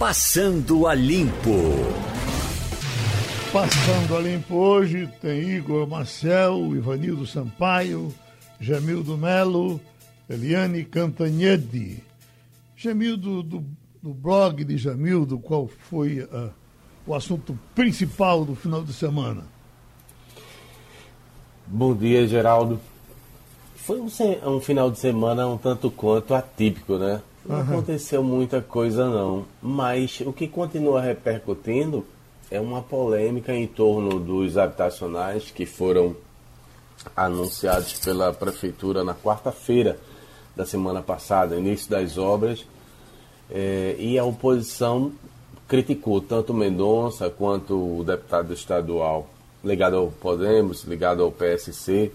Passando a Limpo. Passando a Limpo hoje tem Igor Marcel, Ivanildo Sampaio, Jamildo Melo, Eliane Cantanhede. Jamildo, do, do blog de Jamildo, qual foi uh, o assunto principal do final de semana? Bom dia, Geraldo. Foi um, um final de semana um tanto quanto atípico, né? Não uhum. aconteceu muita coisa não, mas o que continua repercutindo é uma polêmica em torno dos habitacionais que foram anunciados pela prefeitura na quarta-feira da semana passada, início das obras, é, e a oposição criticou tanto Mendonça quanto o deputado estadual ligado ao Podemos, ligado ao PSC,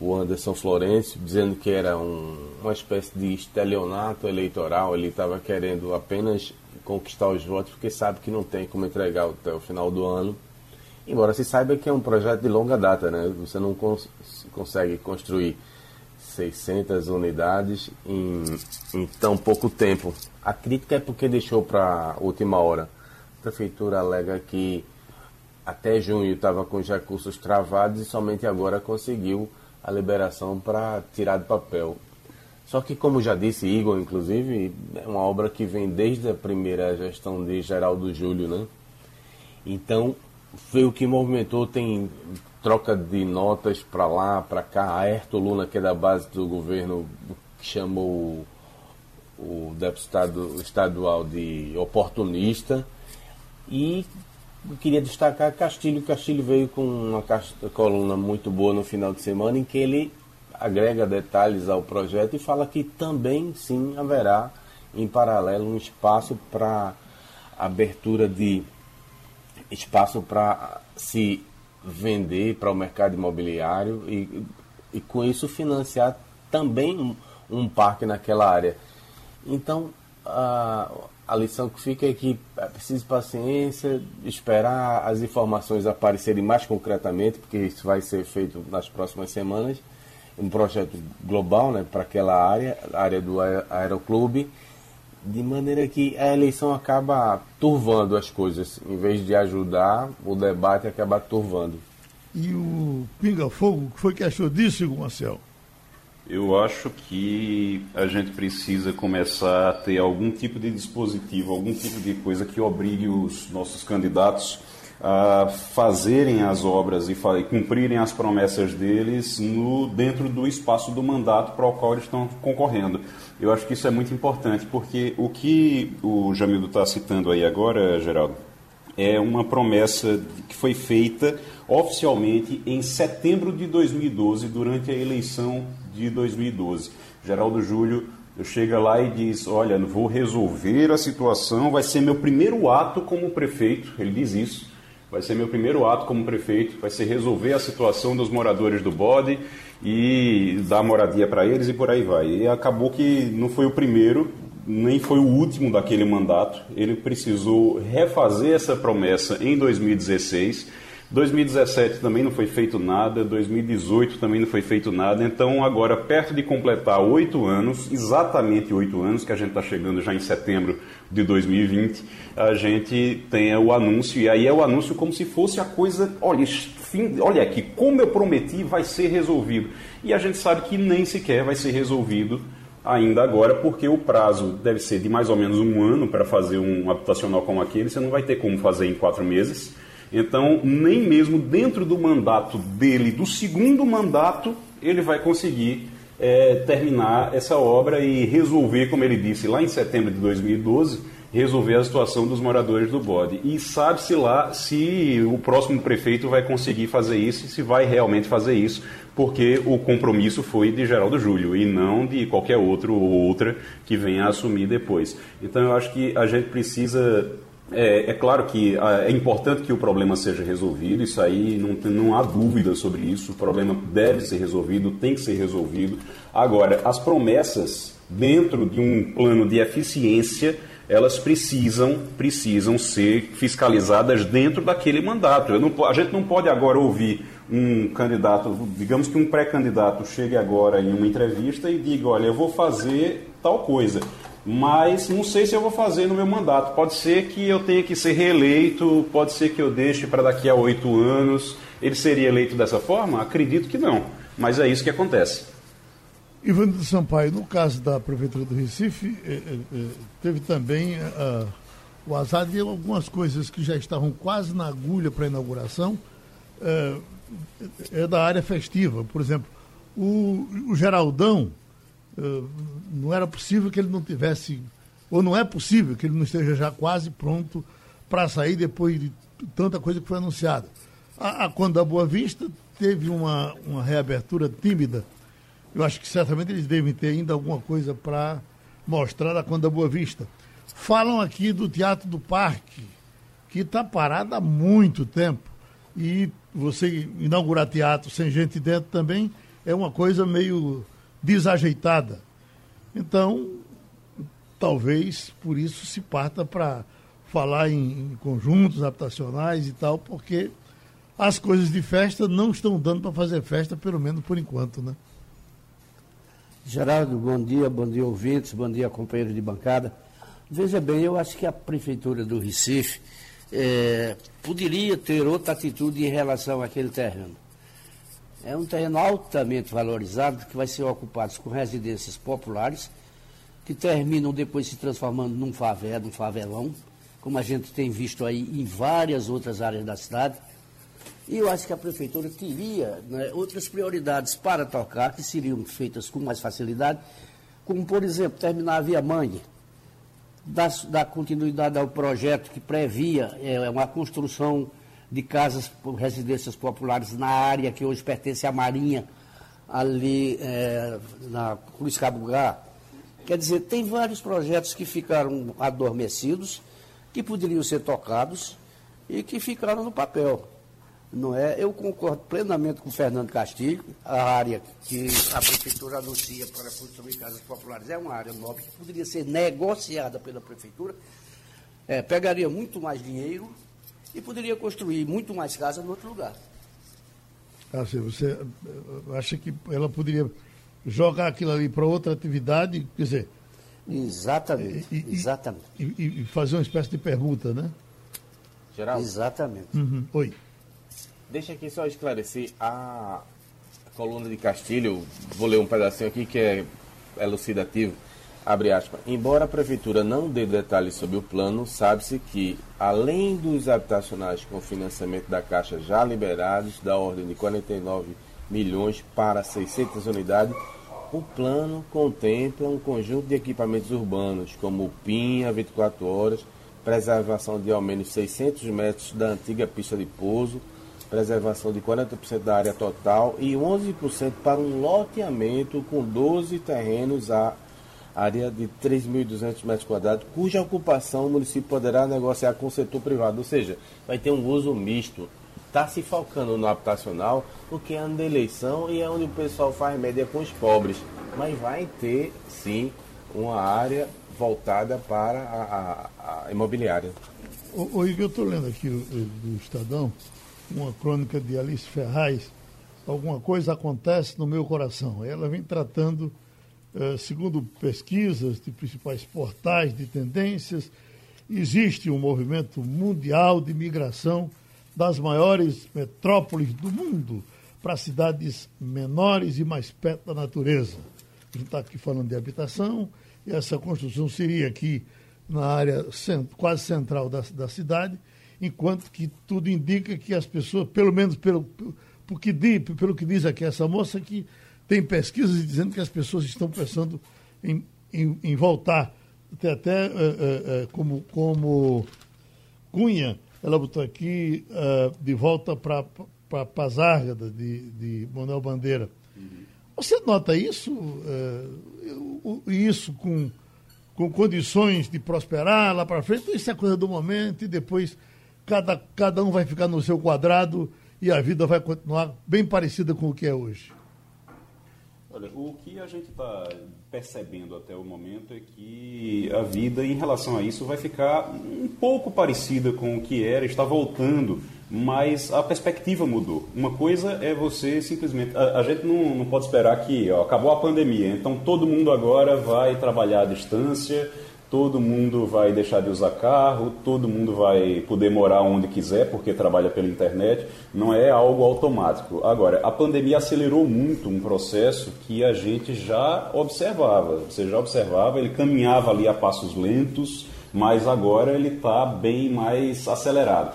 o Anderson Florencio, dizendo que era um, uma espécie de estelionato eleitoral, ele estava querendo apenas conquistar os votos, porque sabe que não tem como entregar até o final do ano. Embora se saiba que é um projeto de longa data, né? Você não cons consegue construir 600 unidades em, em tão pouco tempo. A crítica é porque deixou para a última hora. A prefeitura alega que até junho estava com os recursos travados e somente agora conseguiu a liberação para tirar do papel. Só que, como já disse Igor, inclusive, é uma obra que vem desde a primeira gestão de Geraldo Júlio, né? Então, foi o que movimentou, tem troca de notas para lá, para cá. A Aerto Luna, que é da base do governo, chamou o deputado estadual de oportunista. E eu queria destacar Castilho. Castilho veio com uma coluna muito boa no final de semana, em que ele agrega detalhes ao projeto e fala que também, sim, haverá em paralelo um espaço para abertura de espaço para se vender para o mercado imobiliário e, e com isso financiar também um, um parque naquela área. Então, a, a lição que fica é que é preciso paciência, esperar as informações aparecerem mais concretamente, porque isso vai ser feito nas próximas semanas. Um projeto global né, para aquela área, área do Aeroclube, de maneira que a eleição acaba turvando as coisas, em vez de ajudar, o debate acaba turvando. E o Pinga Fogo, o que foi que achou disso, Marcel? Eu acho que a gente precisa começar a ter algum tipo de dispositivo, algum tipo de coisa que obrigue os nossos candidatos a fazerem as obras e cumprirem as promessas deles no, dentro do espaço do mandato para o qual eles estão concorrendo. Eu acho que isso é muito importante, porque o que o Jamildo está citando aí agora, Geraldo, é uma promessa que foi feita oficialmente em setembro de 2012, durante a eleição de 2012. Geraldo Júlio chega lá e diz: Olha, vou resolver a situação, vai ser meu primeiro ato como prefeito. Ele diz isso. Vai ser meu primeiro ato como prefeito, vai ser resolver a situação dos moradores do bode e dar moradia para eles e por aí vai. E acabou que não foi o primeiro, nem foi o último daquele mandato. Ele precisou refazer essa promessa em 2016 2017 também não foi feito nada, 2018 também não foi feito nada. Então, agora, perto de completar oito anos, exatamente oito anos, que a gente está chegando já em setembro de 2020, a gente tem o anúncio, e aí é o anúncio como se fosse a coisa, olha, fim, olha aqui, como eu prometi, vai ser resolvido. E a gente sabe que nem sequer vai ser resolvido ainda agora, porque o prazo deve ser de mais ou menos um ano para fazer um habitacional como aquele, você não vai ter como fazer em quatro meses. Então, nem mesmo dentro do mandato dele, do segundo mandato, ele vai conseguir é, terminar essa obra e resolver, como ele disse lá em setembro de 2012, resolver a situação dos moradores do bode. E sabe-se lá se o próximo prefeito vai conseguir fazer isso e se vai realmente fazer isso, porque o compromisso foi de Geraldo Júlio e não de qualquer outro ou outra que venha a assumir depois. Então eu acho que a gente precisa é, é, claro que ah, é importante que o problema seja resolvido, isso aí não, não há dúvida sobre isso. O problema deve ser resolvido, tem que ser resolvido. Agora, as promessas dentro de um plano de eficiência, elas precisam, precisam ser fiscalizadas dentro daquele mandato. Não, a gente não pode agora ouvir um candidato, digamos que um pré-candidato chegue agora em uma entrevista e diga, olha, eu vou fazer tal coisa mas não sei se eu vou fazer no meu mandato. Pode ser que eu tenha que ser reeleito, pode ser que eu deixe para daqui a oito anos. Ele seria eleito dessa forma? Acredito que não, mas é isso que acontece. Ivanildo Sampaio, no caso da Prefeitura do Recife, eh, eh, eh, teve também uh, o azar de algumas coisas que já estavam quase na agulha para a inauguração, uh, é da área festiva. Por exemplo, o, o Geraldão, não era possível que ele não tivesse, ou não é possível que ele não esteja já quase pronto para sair depois de tanta coisa que foi anunciada. A, a Conda Boa Vista teve uma, uma reabertura tímida eu acho que certamente eles devem ter ainda alguma coisa para mostrar da Conda Boa Vista. Falam aqui do Teatro do Parque, que está parado há muito tempo. E você inaugurar teatro sem gente dentro também é uma coisa meio desajeitada. Então, talvez por isso se parta para falar em, em, conjuntos habitacionais e tal, porque as coisas de festa não estão dando para fazer festa, pelo menos por enquanto, né? Geraldo, bom dia, bom dia ouvintes, bom dia companheiros de bancada. Veja bem, eu acho que a Prefeitura do Recife é, poderia ter outra atitude em relação àquele terreno. É um terreno altamente valorizado que vai ser ocupado com residências populares, que terminam depois se transformando num favela, num favelão, como a gente tem visto aí em várias outras áreas da cidade. E eu acho que a prefeitura teria né, outras prioridades para tocar, que seriam feitas com mais facilidade, como, por exemplo, terminar a Via Mangue, dar, dar continuidade ao projeto que previa é, uma construção de casas, residências populares na área que hoje pertence à Marinha, ali é, na Cruz Cabugá. Quer dizer, tem vários projetos que ficaram adormecidos, que poderiam ser tocados e que ficaram no papel não é? Eu concordo plenamente com o Fernando Castilho, a área que a prefeitura anuncia para construir casas populares é uma área nobre que poderia ser negociada pela prefeitura, é, pegaria muito mais dinheiro e poderia construir muito mais casas em outro lugar. Ah, você acha que ela poderia jogar aquilo ali para outra atividade, quer dizer... Exatamente, e, exatamente. E, e, fazer uma espécie de pergunta, né? Geral? Exatamente. Uhum. Oi. Deixa aqui só esclarecer a coluna de Castilho, vou ler um pedacinho aqui que é elucidativo. Embora a prefeitura não dê detalhes sobre o plano, sabe-se que, além dos habitacionais com financiamento da Caixa já liberados, da ordem de 49 milhões para 600 unidades, o plano contempla um conjunto de equipamentos urbanos, como PINHA 24 horas, preservação de ao menos 600 metros da antiga pista de pouso, preservação de 40% da área total e 11% para um loteamento com 12 terrenos a área de 3.200 metros quadrados, cuja ocupação o município poderá negociar com o setor privado, ou seja, vai ter um uso misto. Está se focando no habitacional, porque é ano da eleição e é onde o pessoal faz média com os pobres. Mas vai ter, sim, uma área voltada para a, a, a imobiliária. O, o eu estou lendo aqui do Estadão, uma crônica de Alice Ferraz, alguma coisa acontece no meu coração. Ela vem tratando, segundo pesquisas de principais portais de tendências, existe um movimento mundial de migração das maiores metrópoles do mundo para cidades menores e mais perto da natureza. A gente está aqui falando de habitação, e essa construção seria aqui na área quase central da, da cidade, enquanto que tudo indica que as pessoas, pelo menos pelo, pelo, que, pelo que diz aqui essa moça, que tem pesquisas dizendo que as pessoas estão pensando em, em, em voltar. Tem até uh, uh, uh, como, como Cunha, ela botou aqui de volta para a Pazárgada de, de Manuel Bandeira. Você nota isso? isso com, com condições de prosperar lá para frente? Isso é coisa do momento e depois cada, cada um vai ficar no seu quadrado e a vida vai continuar bem parecida com o que é hoje? Olha, o que a gente está percebendo até o momento é que a vida, em relação a isso, vai ficar um pouco parecida com o que era, está voltando mas a perspectiva mudou. Uma coisa é você simplesmente. A, a gente não, não pode esperar que ó, acabou a pandemia, então todo mundo agora vai trabalhar à distância, todo mundo vai deixar de usar carro, todo mundo vai poder morar onde quiser porque trabalha pela internet. Não é algo automático. Agora, a pandemia acelerou muito um processo que a gente já observava. Você já observava, ele caminhava ali a passos lentos, mas agora ele está bem mais acelerado.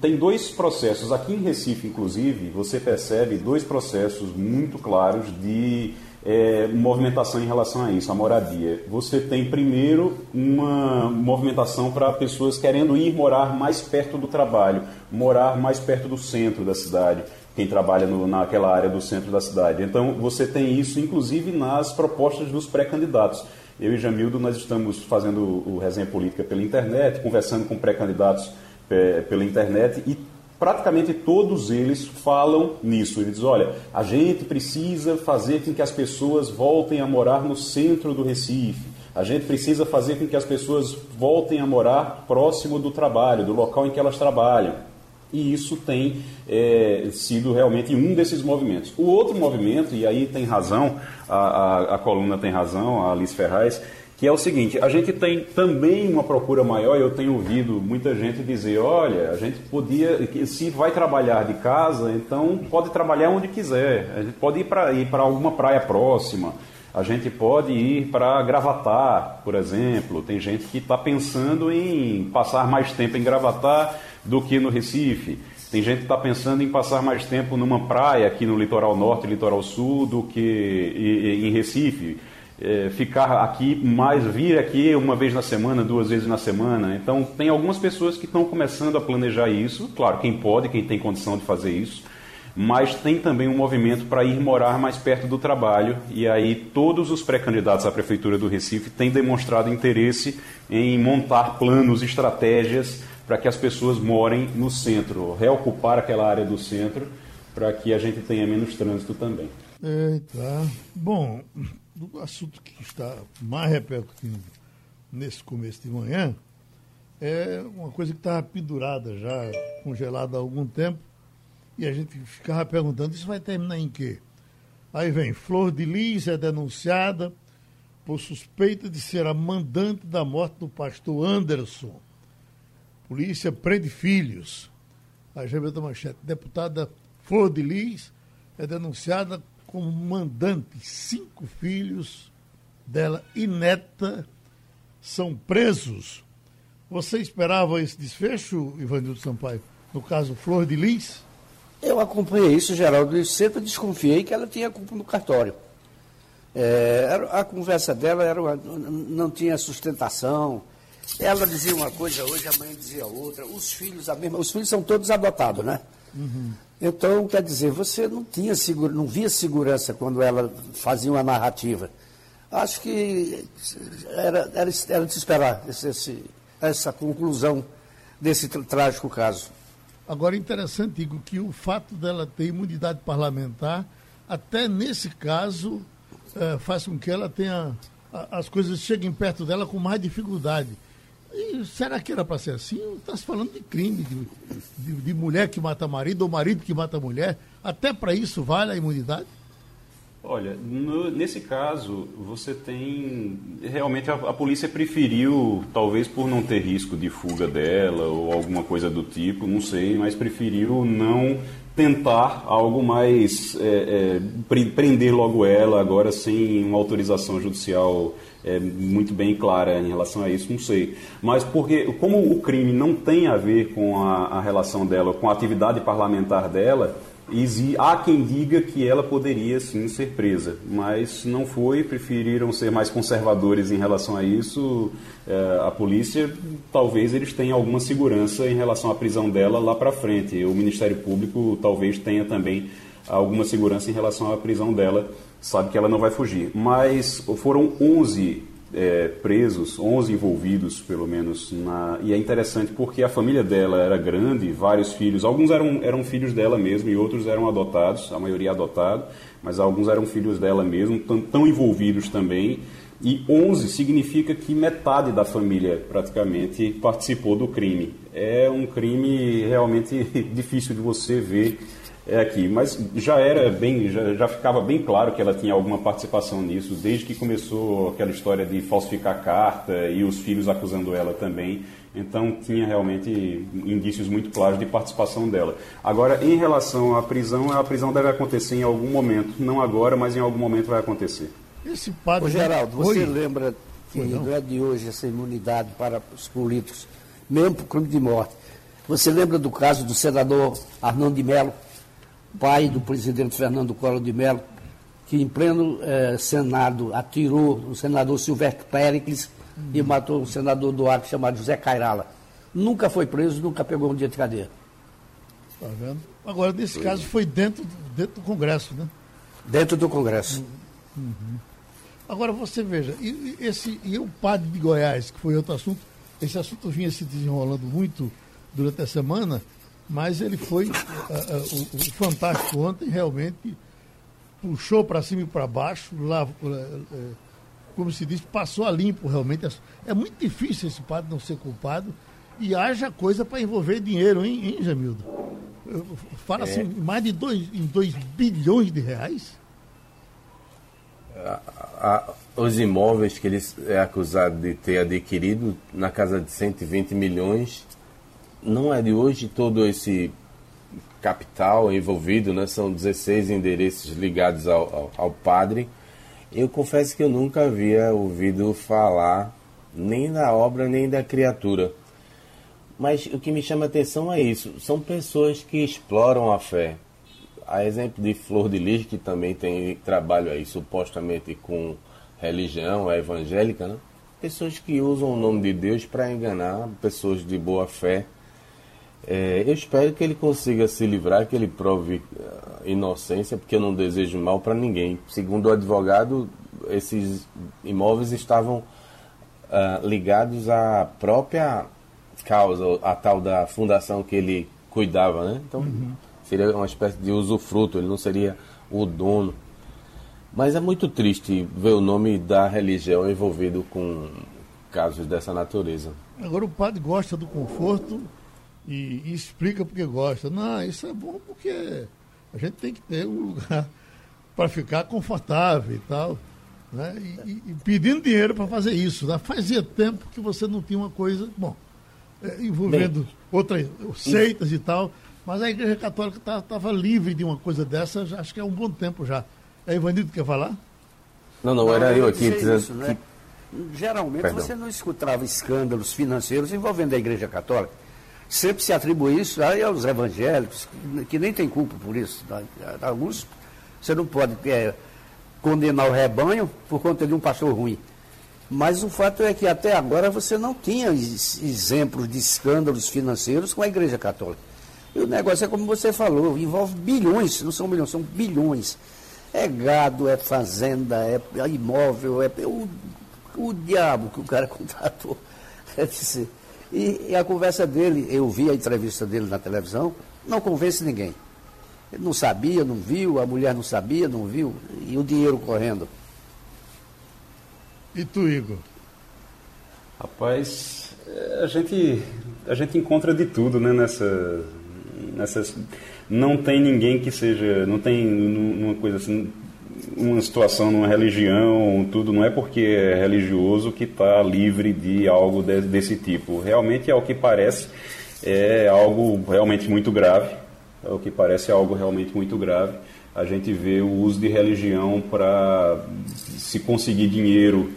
Tem dois processos, aqui em Recife, inclusive, você percebe dois processos muito claros de é, movimentação em relação a isso, a moradia. Você tem, primeiro, uma movimentação para pessoas querendo ir morar mais perto do trabalho, morar mais perto do centro da cidade, quem trabalha no, naquela área do centro da cidade. Então, você tem isso, inclusive, nas propostas dos pré-candidatos. Eu e Jamildo, nós estamos fazendo o Resenha Política pela internet, conversando com pré-candidatos é, pela internet e praticamente todos eles falam nisso. Eles dizem, olha, a gente precisa fazer com que as pessoas voltem a morar no centro do Recife. A gente precisa fazer com que as pessoas voltem a morar próximo do trabalho, do local em que elas trabalham. E isso tem é, sido realmente um desses movimentos. O outro movimento, e aí tem razão, a, a, a coluna tem razão, a Alice Ferraz, que é o seguinte: a gente tem também uma procura maior. Eu tenho ouvido muita gente dizer: olha, a gente podia, se vai trabalhar de casa, então pode trabalhar onde quiser. A gente pode ir para ir alguma praia próxima. A gente pode ir para Gravatar, por exemplo. Tem gente que está pensando em passar mais tempo em Gravatar do que no Recife. Tem gente que está pensando em passar mais tempo numa praia aqui no litoral norte e litoral sul do que em Recife é, ficar aqui mais, vir aqui uma vez na semana, duas vezes na semana. Então, tem algumas pessoas que estão começando a planejar isso. Claro, quem pode, quem tem condição de fazer isso. Mas tem também um movimento para ir morar mais perto do trabalho. E aí, todos os pré-candidatos à Prefeitura do Recife têm demonstrado interesse em montar planos, estratégias para que as pessoas morem no centro, reocupar aquela área do centro, para que a gente tenha menos trânsito também. Eita. Bom, do assunto que está mais repercutindo nesse começo de manhã é uma coisa que estava pendurada já, congelada há algum tempo, e a gente ficava perguntando, isso vai terminar em quê? Aí vem, Flor de Lis é denunciada por suspeita de ser a mandante da morte do pastor Anderson. Polícia prende filhos. A da manchete. Deputada Flor de Lis é denunciada como mandante. Cinco filhos dela e neta são presos. Você esperava esse desfecho, Ivanildo Sampaio, no caso Flor de Lis? Eu acompanhei isso, Geraldo, e sempre desconfiei que ela tinha culpa no cartório. É, a conversa dela era uma, não tinha sustentação. Ela dizia uma coisa hoje, a mãe dizia outra. Os filhos, a mesma, os filhos são todos adotados, né? Uhum. Então, quer dizer, você não tinha segura, não via segurança quando ela fazia uma narrativa. Acho que era, era, era de se esperar esse, esse, essa conclusão desse trágico caso. Agora, interessante, Igor, que o fato dela ter imunidade parlamentar, até nesse caso, é, faz com que ela tenha. as coisas cheguem perto dela com mais dificuldade. E será que era para ser assim? Está se falando de crime, de, de, de, mulher que mata marido ou marido que mata mulher. Até para isso vale a imunidade? Olha, no, nesse caso, você tem. Realmente a, a, polícia preferiu, talvez por não ter risco de fuga dela ou alguma coisa do tipo, não sei, mas preferiu não tentar algo mais. É, é, prender logo ela agora sem uma autorização judicial é, muito bem clara em relação a isso, não sei. Mas porque, como o crime não tem a ver com a, a relação dela, com a atividade parlamentar dela, há quem diga que ela poderia sim ser presa, mas não foi, preferiram ser mais conservadores em relação a isso. É, a polícia, talvez eles tenham alguma segurança em relação à prisão dela lá para frente. O Ministério Público talvez tenha também alguma segurança em relação à prisão dela sabe que ela não vai fugir. Mas foram 11 é, presos, 11 envolvidos, pelo menos. Na... E é interessante porque a família dela era grande, vários filhos. Alguns eram, eram filhos dela mesmo e outros eram adotados, a maioria adotado, mas alguns eram filhos dela mesmo, tão, tão envolvidos também. E 11 significa que metade da família praticamente participou do crime. É um crime realmente difícil de você ver é aqui, mas já era bem, já, já, ficava bem claro que ela tinha alguma participação nisso, desde que começou aquela história de falsificar carta e os filhos acusando ela também. Então tinha realmente indícios muito claros de participação dela. Agora, em relação à prisão, a prisão deve acontecer em algum momento, não agora, mas em algum momento vai acontecer. Esse padre. Ô, Geraldo, você Oi. lembra que não é de hoje essa imunidade para os políticos, mesmo por crime de morte? Você lembra do caso do senador Arnaldo de Mello? Pai do presidente Fernando Collor de Mello, que em pleno eh, Senado atirou o senador Silvestre Péricles uhum. e matou o senador do Acre chamado José Cairala. Nunca foi preso, nunca pegou um dia de cadeia. Está vendo? Agora, nesse caso, foi dentro, dentro do Congresso, né? Dentro do Congresso. Uhum. Agora, você veja, e, esse, e o padre de Goiás, que foi outro assunto, esse assunto vinha se desenrolando muito durante a semana, mas ele foi. Uh, uh, o, o, Fantástico ontem realmente puxou para cima e para baixo, lá, uh, como se diz, passou a limpo realmente. É muito difícil esse padre não ser culpado e haja coisa para envolver dinheiro, hein, hein Jamildo? Fala é. assim, mais de 2 bilhões de reais? A, a, os imóveis que ele é acusado de ter adquirido na casa de 120 milhões não é de hoje todo esse capital envolvido, né? são 16 endereços ligados ao, ao, ao, padre. Eu confesso que eu nunca havia ouvido falar nem da obra nem da criatura. Mas o que me chama atenção é isso: são pessoas que exploram a fé. A exemplo de Flor de Lis, que também tem trabalho aí supostamente com religião, é evangélica, né? pessoas que usam o nome de Deus para enganar pessoas de boa fé é, eu espero que ele consiga se livrar, que ele prove uh, inocência, porque eu não desejo mal para ninguém. Segundo o advogado, esses imóveis estavam uh, ligados à própria causa, a tal da fundação que ele cuidava, né? Então uhum. seria uma espécie de usufruto, ele não seria o dono. Mas é muito triste ver o nome da religião envolvido com casos dessa natureza. Agora o padre gosta do conforto e, e explica porque gosta. Não, isso é bom porque a gente tem que ter um lugar para ficar confortável e tal. Né? E, e, pedindo dinheiro para fazer isso. Né? Fazia tempo que você não tinha uma coisa, bom, é, envolvendo Bem, outras seitas e tal, mas a Igreja Católica estava tá, livre de uma coisa dessa, já, acho que é um bom tempo já. É Ivanildo que quer falar? Não, não, era eu aqui dizendo isso, né? que... Geralmente Perdão. você não escutava escândalos financeiros envolvendo a Igreja Católica sempre se atribui isso aí aos evangélicos, que, nem tem culpa por isso. Tá? Alguns, você não pode é, condenar o rebanho por conta de um pastor ruim. Mas o fato é que até agora você não tinha exemplos de escândalos financeiros com a Igreja Católica. E o negócio é como você falou, envolve bilhões, não são milhões, são bilhões. É gado, é fazenda, é, é imóvel, é o, o diabo que o cara contratou. É dizer, e, e, a conversa dele, eu vi a entrevista dele na televisão, não convence ninguém. Ele não sabia, não viu, a mulher não sabia, não viu, e o dinheiro correndo. E tu, Igor? Rapaz, é, a gente, a gente encontra de tudo, né, nessa, nessa... Não tem ninguém que seja... Não tem uma coisa assim uma situação numa religião, tudo, não é porque é religioso que está livre de algo de, desse tipo. Realmente, ao que parece, é algo realmente muito grave. Ao que parece, é algo realmente muito grave. A gente vê o uso de religião para se conseguir dinheiro,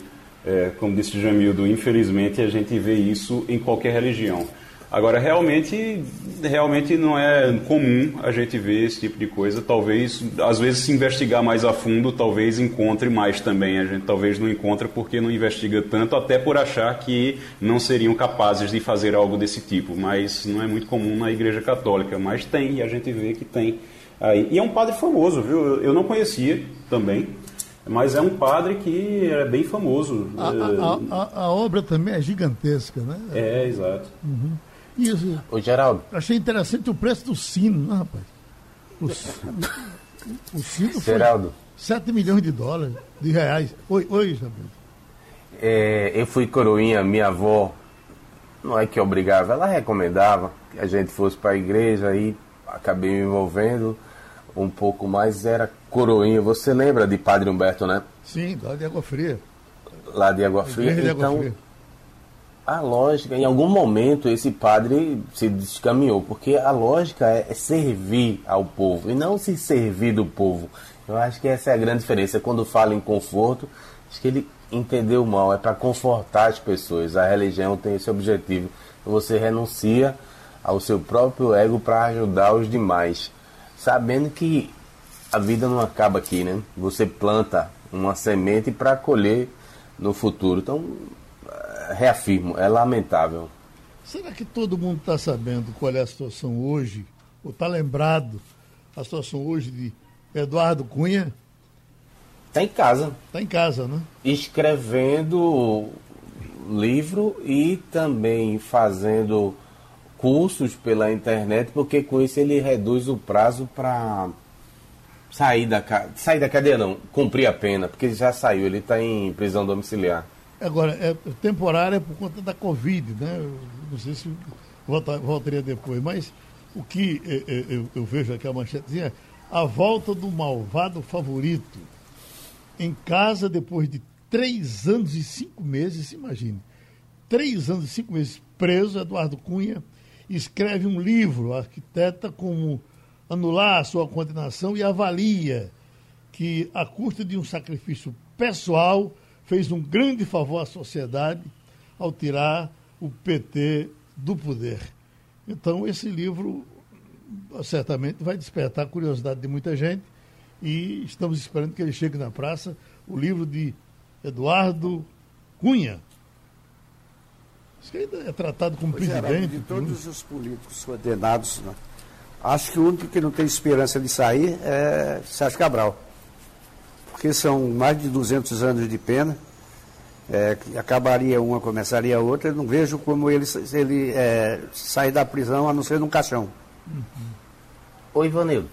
é, como disse Jamildo, infelizmente a gente vê isso em qualquer religião. Agora, realmente, realmente não é comum a gente ver esse tipo de coisa. Talvez, às vezes, se investigar mais a fundo, talvez encontre mais também. A gente talvez não encontre porque não investiga tanto, até por achar que não seriam capazes de fazer algo desse tipo. Mas não é muito comum na Igreja Católica. Mas tem, e a gente vê que tem. Aí. E é um padre famoso, viu? Eu não conhecia também. Mas é um padre que é bem famoso. A, a, a, a obra também é gigantesca, né? É, exato. Uhum. Isso. Ô, Geraldo. Achei interessante o preço do sino, né, rapaz? O, o sino foi Geraldo. 7 milhões de dólares, de reais. Oi, oi, Isabel. É, eu fui coroinha, minha avó, não é que obrigava, ela recomendava que a gente fosse para a igreja e acabei me envolvendo um pouco mais, era coroinha. Você lembra de Padre Humberto, né? Sim, lá de Água Fria. Lá de Água Fria. Igreja de Água então, Fria. A lógica, em algum momento esse padre se descaminhou, porque a lógica é, é servir ao povo e não se servir do povo. Eu acho que essa é a grande diferença. Quando fala em conforto, acho que ele entendeu mal, é para confortar as pessoas. A religião tem esse objetivo. Você renuncia ao seu próprio ego para ajudar os demais, sabendo que a vida não acaba aqui, né? Você planta uma semente para colher no futuro. Então, reafirmo, é lamentável. Será que todo mundo está sabendo qual é a situação hoje, ou está lembrado a situação hoje de Eduardo Cunha? Está em casa, Está em casa, né? escrevendo livro e também fazendo cursos pela internet, porque com isso ele reduz o prazo para sair da sair da cadeia não, cumprir a pena, porque ele já saiu, ele está em prisão domiciliar. Agora, é temporária por conta da Covid, né? Eu não sei se volta- voltaria depois, mas o que eh, eh, eu, eu vejo aqui a manchetezinha é a volta do malvado favorito em casa depois de três anos e cinco meses, imagine. Três anos e cinco meses preso, Eduardo Cunha escreve um livro, arquiteta como anular a sua condenação e avalia que, à custa de um sacrifício pessoal, fez um grande favor à sociedade ao tirar o PT do poder. Então, esse livro certamente vai despertar a curiosidade de muita gente e estamos esperando que ele chegue na praça. O livro de Eduardo Cunha. Isso ainda é tratado como Pois é, presidente. de todos os políticos condenados, né, acho que o único que não tem esperança de sair é Sérgio Cabral. Porque são mais de 200 anos de pena, é, acabaria uma, começaria a outra, eu não vejo como ele, ele é, sair da prisão a não ser num caixão. Ô Ivanildo,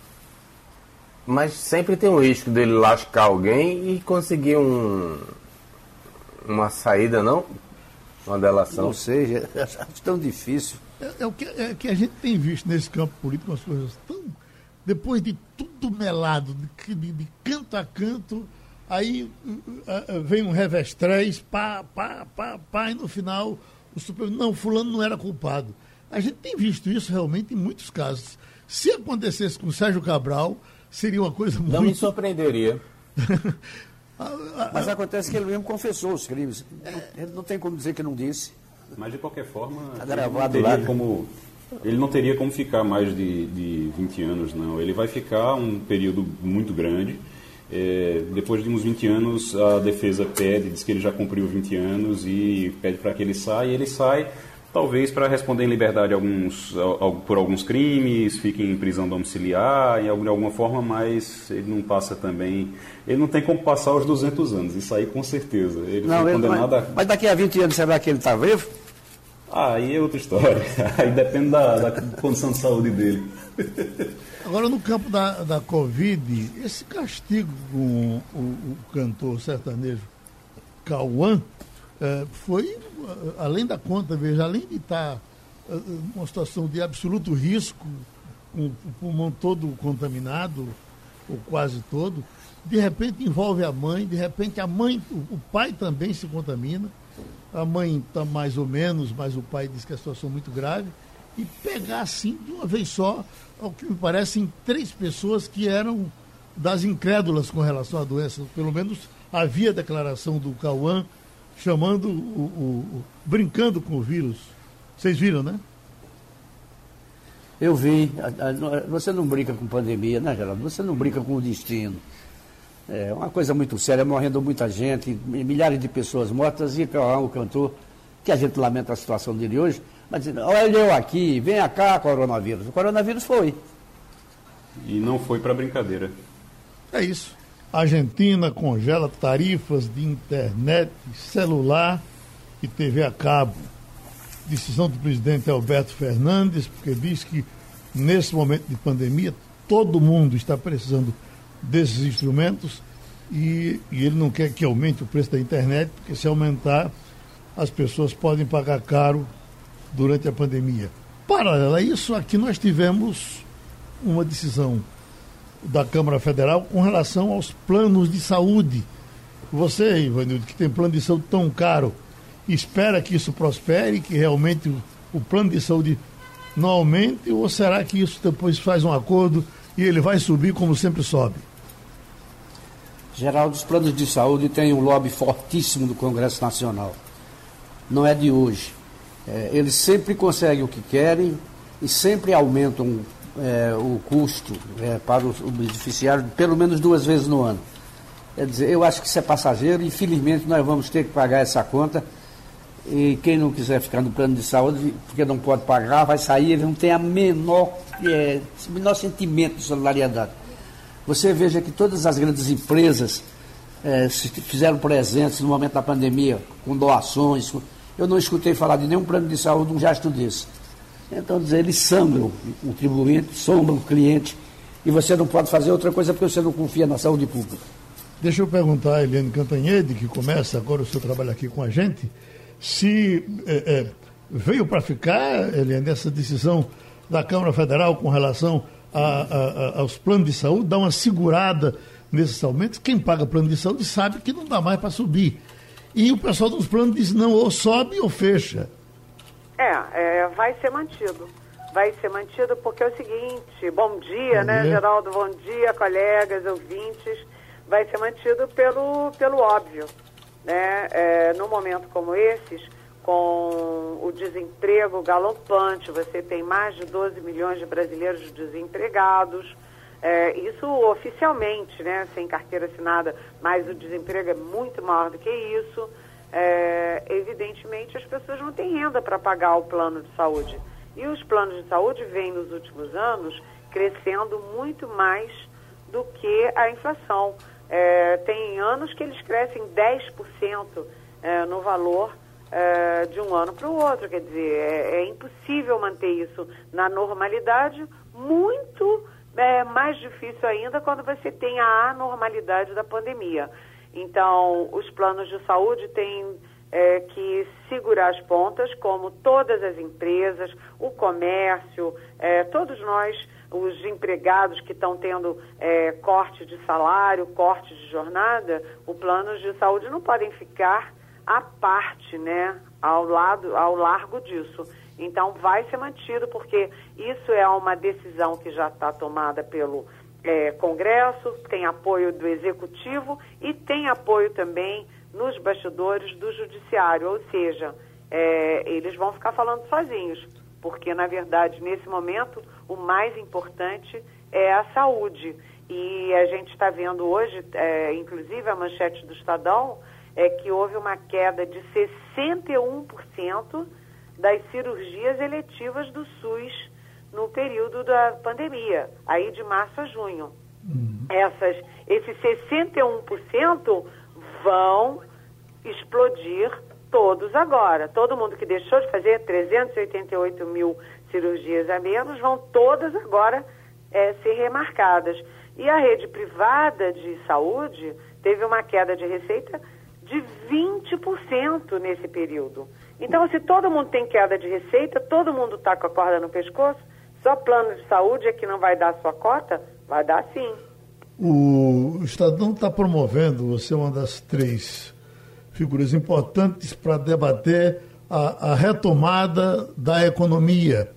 mas sempre tem um risco dele lascar alguém e conseguir um uma saída, não? Uma delação. Não sei, acho tão difícil. É, é o que, é que a gente tem visto nesse campo político, as coisas tão. Depois de tudo melado, de, de- de canto a canto, aí uh, uh, vem um revestrez, pá, pá, pá, pá, e no final o Supremo. Não, Fulano não era culpado. A gente tem visto isso realmente em muitos casos. Se acontecesse com o Sérgio Cabral, seria uma coisa Não me muito. surpreenderia. Mas acontece que ele mesmo confessou os crimes. Ele não tem como dizer que não disse. Mas de qualquer forma, Tá gravado lá, né? como, ele não teria como ficar mais de, de 20 anos, não. Ele vai ficar um período muito grande. É, depois de uns 20 anos, a defesa pede, diz que ele já cumpriu 20 anos e pede para que ele saia. E ele sai, talvez para responder em liberdade alguns, al- al- por alguns crimes, fique em prisão domiciliar, em alguma forma, mas ele não passa também. Ele não tem como passar os 200 anos, isso aí com certeza. Ele Não, foi ele- condenado a mas, mas daqui a 20 anos, será que ele está vivo? Ah, aí é outra história. Aí depende da, da condição de saúde dele. Agora, no campo da, da Covid, esse castigo com o, o cantor sertanejo Cauã eh, foi eh, além da conta, veja, além de estar eh, numa situação de absoluto risco, com o pulmão todo contaminado, ou quase todo, de repente envolve a mãe, de repente a mãe, o, o pai também se contamina, a mãe está mais ou menos, mas o pai diz que a situação é muito grave, e pegar assim de uma vez só, ao que me parecem três pessoas que eram das incrédulas com relação à doença. Pelo menos havia declaração do Cauã chamando o, o- o- brincando com o vírus. Vocês viram, né? Eu vi. Você não brinca com pandemia, né, Geraldo? Você não brinca com o destino. É uma coisa muito séria, morrendo muita gente, milhares de pessoas mortas e Cauã, o cantor, que a gente lamenta a situação dele hoje, mas dizendo, olha eu aqui, vem cá, coronavírus. O coronavírus foi. E não foi para brincadeira. É isso. A Argentina congela tarifas de internet, celular e TV a cabo. Decisão do presidente Alberto Fernandes, porque diz que nesse momento de pandemia todo mundo está precisando desses instrumentos e, e ele não quer que aumente o preço da internet, porque se aumentar, as pessoas podem pagar caro durante a pandemia. Paralelo a isso, aqui nós tivemos uma decisão da Câmara Federal com relação aos planos de saúde. Você, Ivanildo, que tem plano de saúde tão caro, espera que isso prospere, que realmente o, o plano de saúde não aumente, ou será que isso depois faz um acordo e ele vai subir como sempre sobe? Geraldo, os planos de saúde têm um lobby fortíssimo do Congresso Nacional. Não é de hoje. É, eles sempre conseguem o que querem e sempre aumentam é, o custo é, para o, o beneficiário pelo menos duas vezes no ano. Quer dizer, eu acho que isso é passageiro e infelizmente nós vamos ter que pagar essa conta. E quem não quiser ficar no plano de saúde, porque não pode pagar, vai sair, não tem a menor, é, menor sentimento de solidariedade. Você veja que todas as grandes empresas é, se fizeram presentes no momento da pandemia, com doações. Com... Eu não escutei falar de nenhum plano de saúde, um gesto desse. Então, dizer, eles sangram o contribuinte, sombram o cliente, e você não pode fazer outra coisa porque você não confia na saúde pública. Deixa eu perguntar a Eliane Cantanhede, que começa agora o seu trabalho aqui com a gente, se é, é, veio para ficar, Eliane, essa decisão da Câmara Federal com relação a, a, a, aos planos de saúde, dar uma segurada nesses aumentos. Quem paga plano de saúde sabe que não dá mais para subir. E o pessoal dos planos diz, não, ou sobe ou fecha. É, é, vai ser mantido. Vai ser mantido porque é o seguinte, bom dia, bom né, dia. Geraldo? Bom dia, colegas, ouvintes. Vai ser mantido pelo, pelo óbvio. Né? É, num momento como esses, com o desemprego galopante, você tem mais de 12 milhões de brasileiros desempregados. É, isso oficialmente, né, sem carteira assinada, mas o desemprego é muito maior do que isso é, evidentemente as pessoas não têm renda para pagar o plano de saúde. E os planos de saúde vêm nos últimos anos crescendo muito mais do que a inflação. Anos que eles crescem 10% é, no valor é, de um ano para o outro. Quer dizer, é, é, impossível manter isso na normalidade, muito é, mais difícil ainda quando você tem a anormalidade da pandemia. Então, os planos de saúde têm é, que segurar as pontas, como todas as empresas, o comércio, é, todos nós, os empregados que estão tendo é, corte de salário, corte de jornada, os planos de saúde não podem ficar à parte, né, ao lado, ao largo disso. Então, vai ser mantido, porque isso é uma decisão que já está tomada pelo é, Congresso, tem apoio do Executivo e tem apoio também nos bastidores do Judiciário, ou seja, é, eles vão ficar falando sozinhos, porque na verdade nesse momento o mais importante é a saúde. E a gente está vendo hoje, é, inclusive a manchete do Estadão, é que houve uma queda de 61% das cirurgias eletivas do SUS no período da pandemia, aí de março a junho. Uhum. Essas, esses 61% vão explodir todos agora. Todo mundo que deixou de fazer 388 mil cirurgias a menos vão todas agora é, ser remarcadas. E a rede privada de saúde teve uma queda de receita de 20% nesse período. Então, se todo mundo tem queda de receita, todo mundo está com a corda no pescoço, só plano de saúde é que não vai dar sua cota? Vai dar sim. O Estadão está promovendo, você é uma das três figuras importantes para debater a, a, retomada da economia.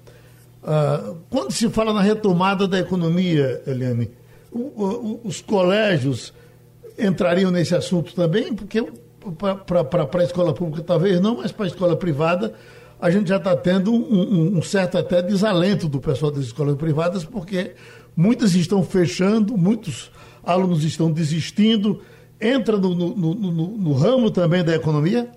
Ah, quando se fala na retomada da economia, Eliane, o, o, os colégios entrariam nesse assunto também? Porque para a escola pública talvez não, mas para a escola privada a gente já está tendo um, um, certo até desalento do pessoal das escolas privadas, porque muitas estão fechando, muitos alunos estão desistindo. Entra no, no, no, no ramo também da economia?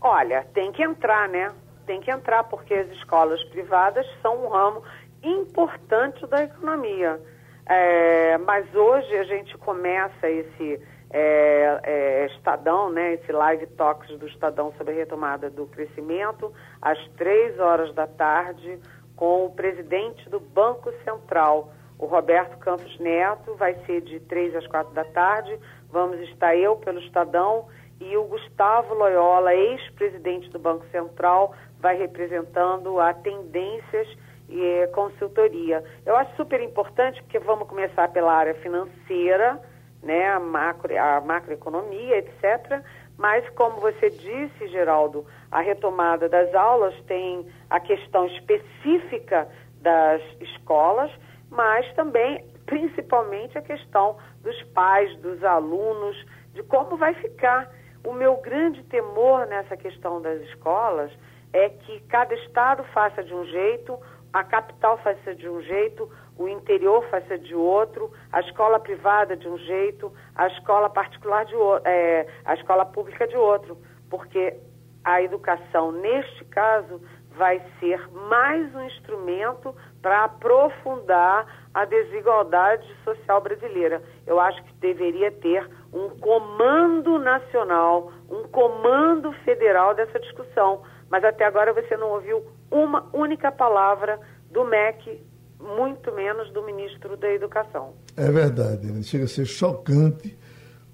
Olha, tem que entrar, né? Tem que entrar, porque as escolas privadas são um ramo importante da economia. É, mas hoje a gente começa esse é, é, Estadão, né, esse live talks do Estadão sobre a retomada do crescimento, às três horas da tarde, com o presidente do Banco Central, o Roberto Campos Neto, vai ser de 3 às 4 da tarde. Vamos estar eu pelo Estadão e o Gustavo Loyola, ex-presidente do Banco Central, vai representando a Tendências e eh, Consultoria. Eu acho super importante porque vamos começar pela área financeira, né, a, macro, a macroeconomia, etc. Mas, como você disse, Geraldo, a retomada das aulas tem a questão específica das escolas, mas também, principalmente, a questão dos pais, dos alunos, de como vai ficar. O meu grande temor nessa questão das escolas é que cada estado faça de um jeito, a capital faça de um jeito, o interior faça de outro, a escola privada de um jeito, a escola particular de é, a escola pública de outro, porque a educação, neste caso, vai ser mais um instrumento para aprofundar a desigualdade social brasileira. Eu acho que deveria ter um comando nacional, um comando federal dessa discussão. Mas até agora você não ouviu uma única palavra do MEC muito menos do ministro da Educação. É verdade, né? chega a ser chocante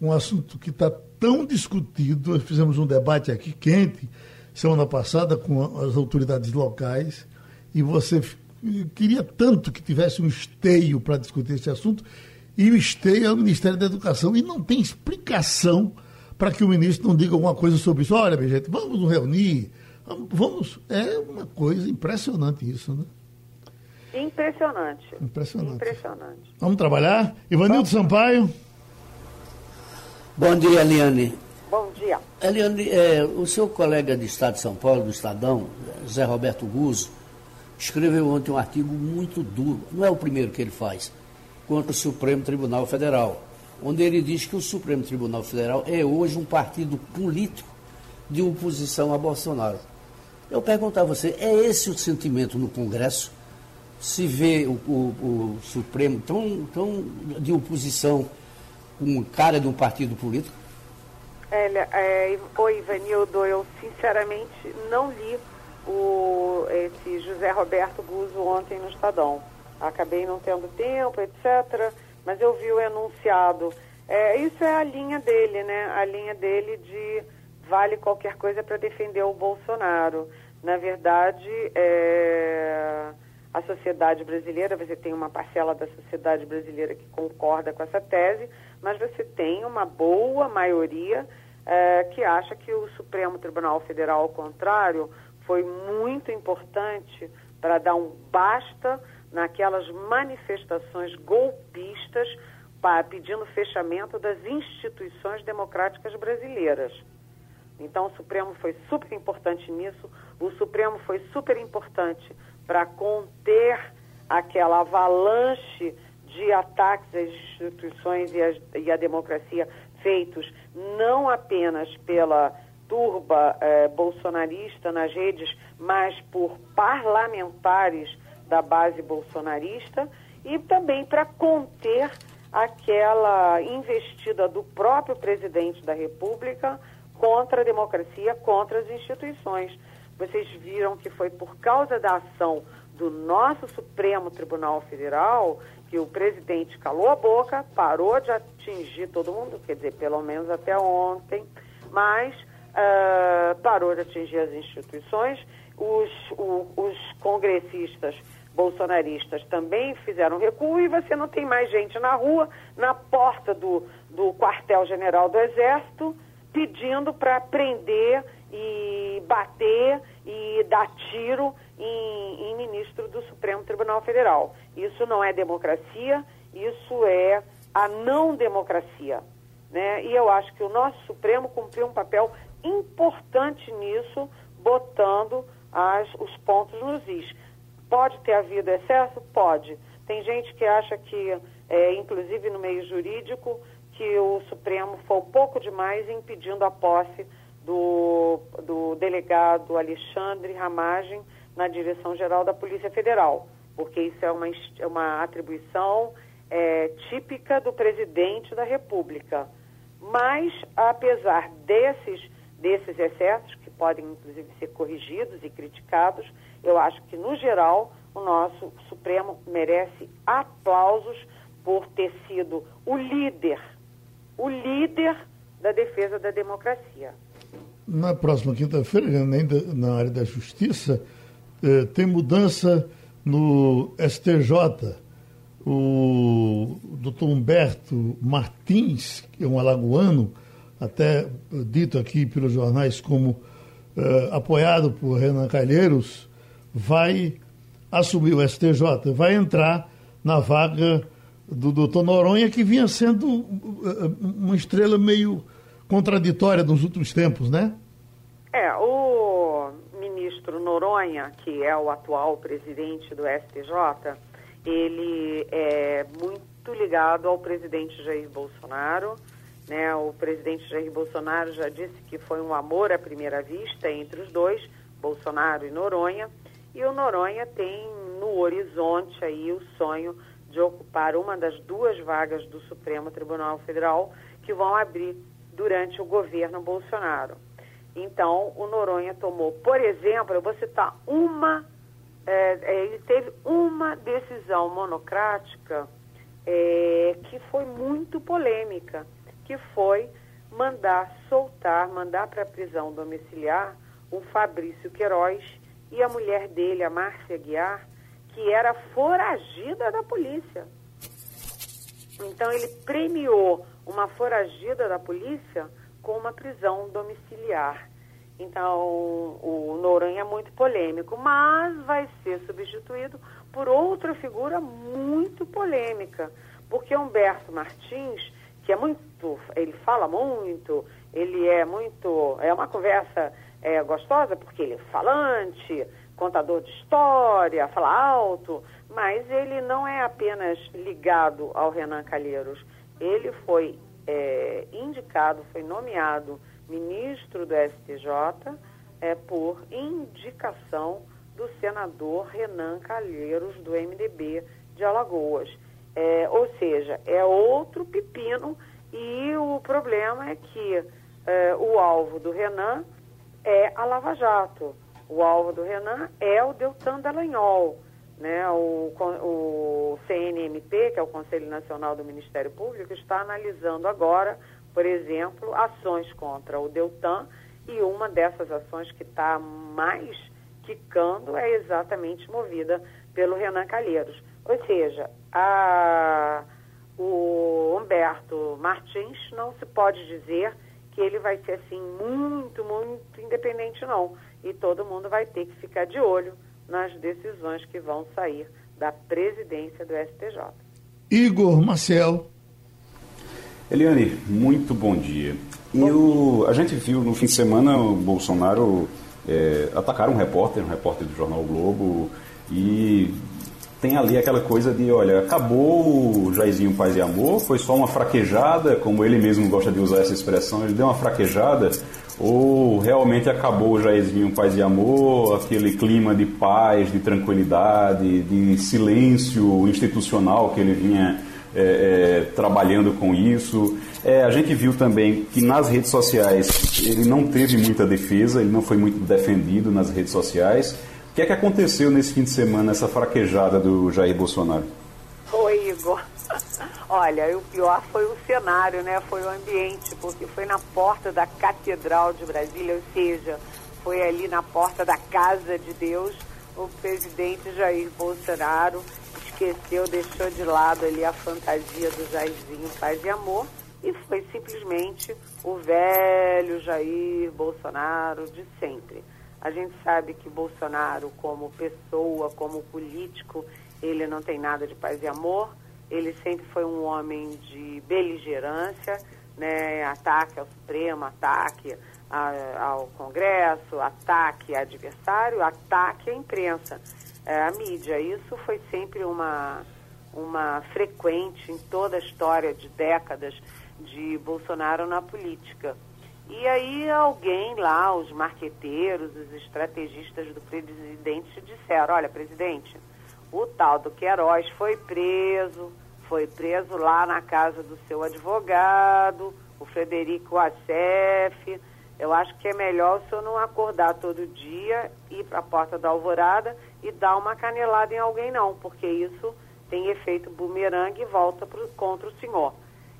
um assunto que está tão discutido. Nós fizemos um debate aqui quente semana passada com as autoridades locais e você queria tanto que tivesse um esteio para discutir esse assunto e o esteio é o Ministério da Educação e não tem explicação para que o ministro não diga alguma coisa sobre isso. Olha, minha gente, vamos nos reunir, vamos. É uma coisa impressionante isso, né? Impressionante. Impressionante. Impressionante. Vamos trabalhar? Ivanildo Sampaio. Bom dia, Eliane. Bom dia. Eliane, é, o seu colega de Estado de São Paulo, do Estadão, Zé Roberto Guzzo, escreveu ontem um artigo muito duro, não é o primeiro que ele faz, contra o Supremo Tribunal Federal, onde ele diz que o Supremo Tribunal Federal é hoje um partido político de oposição a Bolsonaro. Eu pergunto a você, é esse o sentimento no Congresso? se vê o, o, o, Supremo tão, tão de oposição com cara de um partido político? É, é, oi, Ivanildo, eu sinceramente não li o, esse José Roberto Guzzo ontem no Estadão. Acabei não tendo tempo, etc., mas eu vi o enunciado. É, isso é a linha dele, né? A linha dele de vale qualquer coisa para defender o Bolsonaro. Na verdade, é a sociedade brasileira, você tem uma parcela da sociedade brasileira que concorda com essa tese, mas você tem uma boa maioria é, que acha que o Supremo Tribunal Federal, ao contrário, foi muito importante para dar um basta naquelas manifestações golpistas para, pedindo fechamento das instituições democráticas brasileiras. Então, o Supremo foi super importante nisso, o Supremo foi super importante para conter aquela avalanche de ataques às instituições e, as, e à democracia feitos não apenas pela turba eh, bolsonarista nas redes, mas por parlamentares da base bolsonarista e também para conter aquela investida do próprio presidente da República contra a democracia, contra as instituições. Vocês viram que foi por causa da ação do nosso Supremo Tribunal Federal que o presidente calou a boca, parou de atingir todo mundo, quer dizer, pelo menos até ontem, mas uh, parou de atingir as instituições. Os, o, os congressistas bolsonaristas também fizeram recuo e você não tem mais gente na rua, na porta do, do quartel-general do Exército, pedindo para prender e bater e dar tiro em, em, ministro do Supremo Tribunal Federal. Isso não é democracia, isso é a não democracia. Né? E eu acho que o nosso Supremo cumpriu um papel importante nisso, botando as, os pontos nos is. Pode ter havido excesso? Pode. Tem gente que acha que, é, inclusive no meio jurídico, que o Supremo foi pouco demais impedindo a posse do, do delegado Alexandre Ramagem na Direção-Geral da Polícia Federal, porque isso é uma, é uma atribuição é, típica do presidente da República. Mas, apesar desses, desses excessos, que podem inclusive ser corrigidos e criticados, eu acho que, no geral, o nosso Supremo merece aplausos por ter sido o líder, o líder da defesa da democracia. Na próxima quinta-feira, ainda na área da justiça, eh, tem mudança no STJ. O doutor Humberto Martins, que é um alagoano, até dito aqui pelos jornais como eh, apoiado por Renan Calheiros, vai assumir o STJ, vai entrar na vaga do doutor Noronha, que vinha sendo uh, uma estrela meio contraditória nos últimos tempos, né? É, o ministro Noronha, que é o atual presidente do STJ, ele é muito ligado ao presidente Jair Bolsonaro. Né? O presidente Jair Bolsonaro já disse que foi um amor à primeira vista entre os dois, Bolsonaro e Noronha. E o Noronha tem no horizonte aí o sonho de ocupar uma das duas vagas do Supremo Tribunal Federal que vão abrir durante o governo Bolsonaro. Então, o Noronha tomou, por exemplo, eu vou citar uma, é, é ele teve uma decisão monocrática é, que foi muito polêmica, que foi mandar soltar, mandar para a prisão domiciliar o Fabrício Queiroz e a mulher dele, a Márcia Guiar, que era foragida da polícia. Então ele premiou uma foragida da polícia com uma prisão domiciliar. Então o Noronha é muito polêmico, mas vai ser substituído por outra figura muito polêmica, porque Humberto Martins, que é muito, ele fala muito, ele é muito, é uma conversa é, gostosa porque ele é falante, contador de história, fala alto, mas ele não é apenas ligado ao Renan Calheiros. Ele foi é, indicado, foi nomeado ministro do STJ é, por indicação do senador Renan Calheiros, do MDB de Alagoas. É, ou seja, é outro pepino e o problema é que é, o alvo do Renan é a Lava Jato. O alvo do Renan é o Deltan Dallagnol, né? o, o CNMP, que é o Conselho Nacional do Ministério Público, está analisando agora, por exemplo, ações contra o Deltan e uma dessas ações que está mais quicando é exatamente movida pelo Renan Calheiros. Ou seja, a, o Humberto Martins não se pode dizer que ele vai ser assim muito, muito independente, não. E todo mundo vai ter que ficar de olho nas decisões que vão sair da presidência do STJ. Igor Marcel. Eliane, muito bom dia. Eu, a gente viu no fim de semana o Bolsonaro é, atacar um repórter, um repórter do jornal o Globo, e tem ali aquela coisa de, olha, acabou o Jairzinho Paz e Amor, foi só uma fraquejada, como ele mesmo gosta de usar essa expressão, ele deu uma fraquejada, ou realmente acabou o Jairzinho Paz e Amor, aquele clima de paz, de tranquilidade, de silêncio institucional que ele vinha é, é, trabalhando com isso. É, a gente viu também que nas redes sociais ele não teve muita defesa, ele não foi muito defendido nas redes sociais. O que é que aconteceu nesse fim de semana, essa fraquejada do Jair Bolsonaro? Oi, Igor. Olha, o pior foi o cenário, né? Foi o ambiente, porque foi na porta da Catedral de Brasília, ou seja, foi ali na porta da Casa de Deus, o presidente Jair Bolsonaro esqueceu, deixou de lado ali a fantasia do Jairzinho Paz e Amor e foi simplesmente o velho Jair Bolsonaro de sempre. A gente sabe que Bolsonaro, como pessoa, como político, ele não tem nada de paz e amor. Ele sempre foi um homem de beligerância, né? ataque ao Supremo, ataque a, ao Congresso, ataque a adversário, ataque à imprensa, é, à mídia. Isso foi sempre uma, uma frequente em toda a história de décadas de Bolsonaro na política. E aí alguém lá, os marqueteiros, os estrategistas do presidente disseram, olha, presidente, o tal do Queiroz foi preso, foi preso lá na casa do seu advogado, o Frederico Assef. Eu acho que é melhor o senhor não acordar todo dia, ir para a porta da alvorada e dar uma canelada em alguém, não, porque isso tem efeito bumerangue e volta pro, contra o senhor.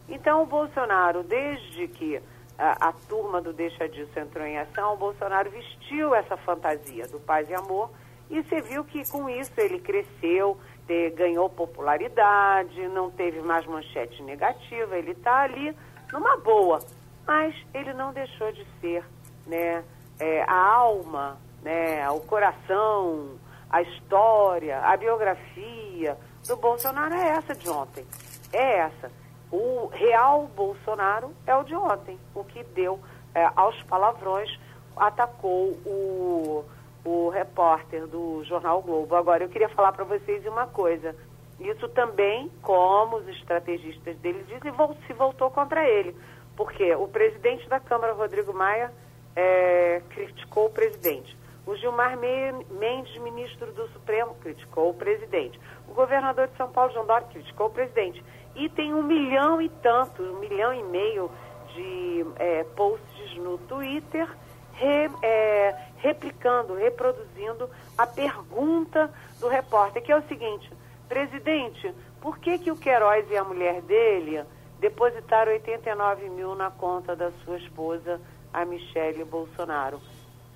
Então, o Bolsonaro, desde que a, a turma do Deixa Disso entrou em ação, o Bolsonaro vestiu essa fantasia do paz e amor e você viu que com isso ele cresceu, te, ganhou popularidade, não teve mais manchete negativa, ele está ali numa boa. Mas ele não deixou de ser né, é, a alma, né, o coração, a história, a biografia do Bolsonaro é essa de ontem. É essa. O real Bolsonaro é o de ontem, o que deu é, aos palavrões, atacou o, o repórter do Jornal Globo. Agora, eu queria falar para vocês uma coisa. Isso também, como os estrategistas dele dizem, se voltou contra ele. Porque o presidente da Câmara, Rodrigo Maia, é, criticou o presidente. O Gilmar Mendes, ministro do Supremo, criticou o presidente. O governador de São Paulo, João Dória, criticou o presidente e tem um milhão e tanto, um milhão e meio de é, posts no Twitter re, é, replicando, reproduzindo a pergunta do repórter, que é o seguinte, presidente, por que, que o Queiroz e a mulher dele depositaram 89 mil na conta da sua esposa, a Michele Bolsonaro?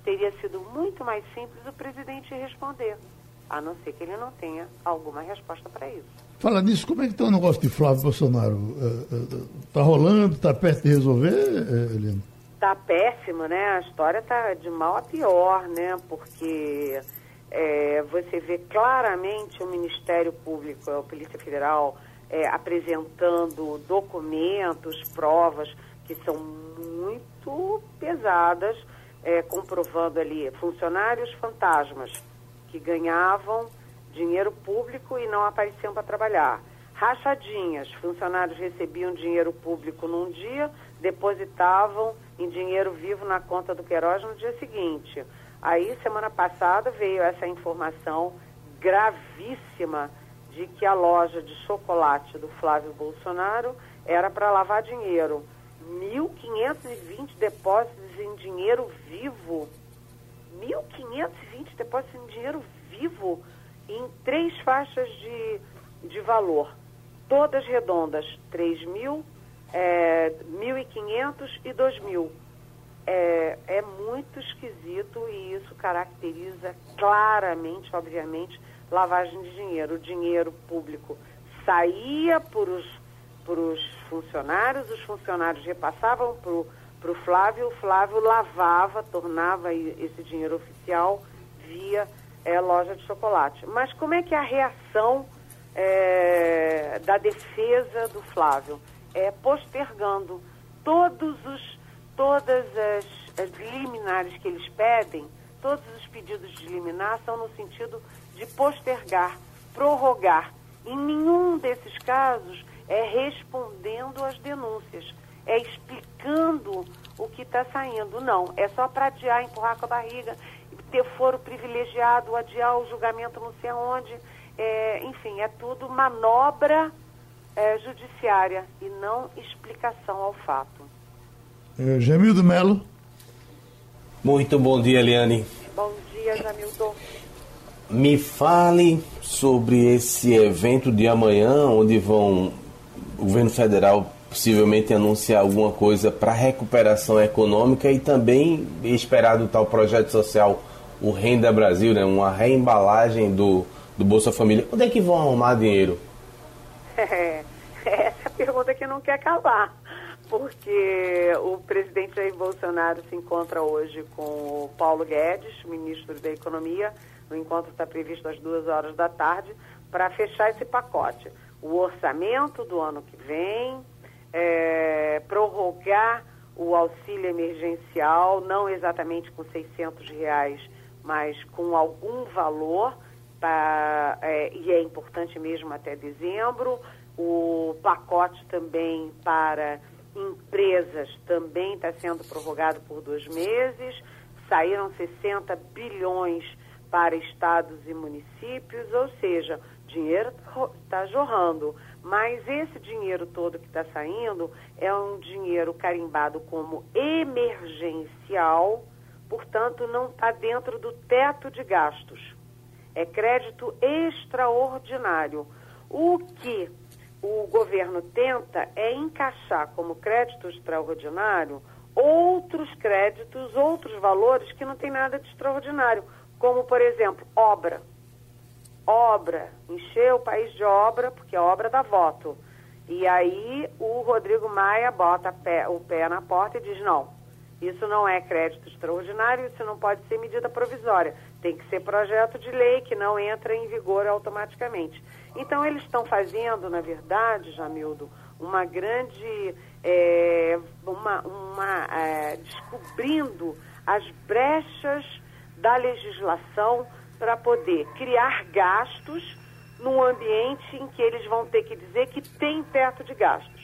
Teria sido muito mais simples o presidente responder, a não ser que ele não tenha alguma resposta para isso. Fala nisso, como é que está o negócio de Flávio Bolsonaro? Está é, é, rolando, está perto de resolver, é, Helena? Está péssimo, né? A história está de mal a pior, né? Porque é, você vê claramente o Ministério Público, a Polícia Federal, é, apresentando documentos, provas que são muito pesadas, é, comprovando ali funcionários fantasmas que ganhavam dinheiro público e não apareciam para trabalhar. Rachadinhas, funcionários recebiam dinheiro público num dia, depositavam em dinheiro vivo na conta do Queiroz no dia seguinte. Aí, semana passada, veio essa informação gravíssima de que a loja de chocolate do Flávio Bolsonaro era para lavar dinheiro. 1.520 depósitos em dinheiro vivo. 1.520 depósitos em dinheiro vivo em três faixas de, de valor, todas redondas, 3 mil, é, 1.500 e 2 mil. É, é muito esquisito e isso caracteriza claramente, obviamente, lavagem de dinheiro. O dinheiro público saía para os funcionários, os funcionários repassavam para o Flávio, o Flávio lavava, tornava esse dinheiro oficial via é, loja de chocolate. Mas como é que é a reação é, da defesa do Flávio? É postergando todos os, todas as, as liminares que eles pedem, todos os pedidos de liminar são no sentido de postergar, prorrogar. Em nenhum desses casos é respondendo às denúncias, é explicando o que está saindo. Não, é só para adiar, empurrar com a barriga ter foro privilegiado, adiar o julgamento não sei aonde. É, enfim, é tudo manobra é, judiciária e não explicação ao fato. É, Jamildo Melo. Muito bom dia, Eliane. Bom dia, Jamildo. Me fale sobre esse evento de amanhã, onde vão o governo federal possivelmente anunciar alguma coisa para recuperação econômica e também esperado tal projeto social o Renda Brasil, né? uma reembalagem do, do Bolsa Família. Onde é que vão arrumar dinheiro? É, essa é pergunta que não quer calar, porque o presidente Jair Bolsonaro se encontra hoje com o Paulo Guedes, ministro da Economia. O encontro está previsto às duas horas da tarde para fechar esse pacote. O orçamento do ano que vem, é, prorrogar o auxílio emergencial, não exatamente com 600 reais mas com algum valor, pra, é, e é importante mesmo até dezembro. O pacote também para empresas também está sendo prorrogado por dois meses. Saíram 60 bilhões para estados e municípios, ou seja, dinheiro está jorrando. Mas esse dinheiro todo que está saindo é um dinheiro carimbado como emergencial portanto, não está dentro do teto de gastos. É crédito extraordinário. O que o governo tenta é encaixar como crédito extraordinário outros créditos, outros valores que não tem nada de extraordinário, como, por exemplo, obra. Obra, encher o país de obra, porque a obra dá voto. E aí o Rodrigo Maia bota pé, o pé na porta e diz: não, isso não é crédito extraordinário, isso não pode ser medida provisória. Tem que ser projeto de lei que não entra em vigor automaticamente. Então, eles estão fazendo, na verdade, Jamildo, uma grande. É, uma, uma é, descobrindo as brechas da legislação para poder criar gastos num ambiente em que eles vão ter que dizer que tem teto de gastos,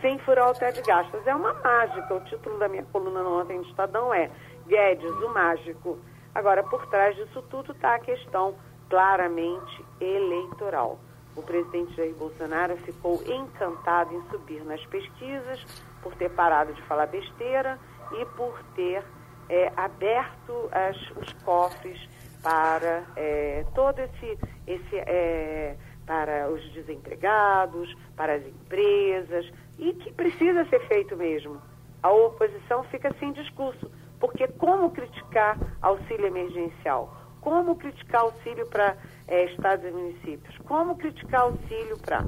sem furar o teto de gastos. É uma mágica. O título da minha coluna no Ontem do Estadão é Guedes, o mágico. Agora, por trás disso tudo está a questão claramente eleitoral. O presidente Jair Bolsonaro ficou encantado em subir nas pesquisas por ter parado de falar besteira e por ter é, aberto as, os cofres para é, todo esse, esse é, para os desempregados, para as empresas, e que precisa ser feito mesmo. A oposição fica sem discurso, porque como criticar auxílio emergencial? Como criticar auxílio para é, estados e municípios? Como criticar auxílio para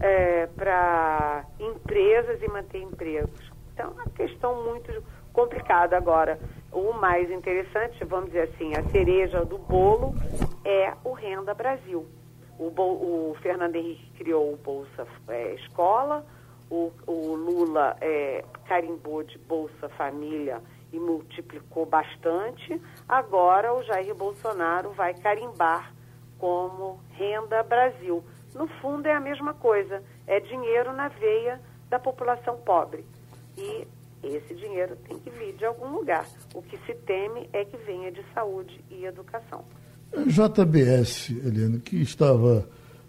é, para empresas e manter empregos? Então, é uma questão muito complicada. Agora, o mais interessante, vamos dizer assim, a cereja do bolo é o Renda Brasil. O, o Fernando Henrique criou o Bolsa é, Escola, o, o Lula é, carimbou de Bolsa Família e multiplicou bastante. Agora o Jair Bolsonaro vai carimbar como Renda Brasil. No fundo é a mesma coisa, é dinheiro na veia da população pobre. E esse dinheiro tem que vir de algum lugar. O que se teme é que venha de saúde e educação. JBS, Helena, que estava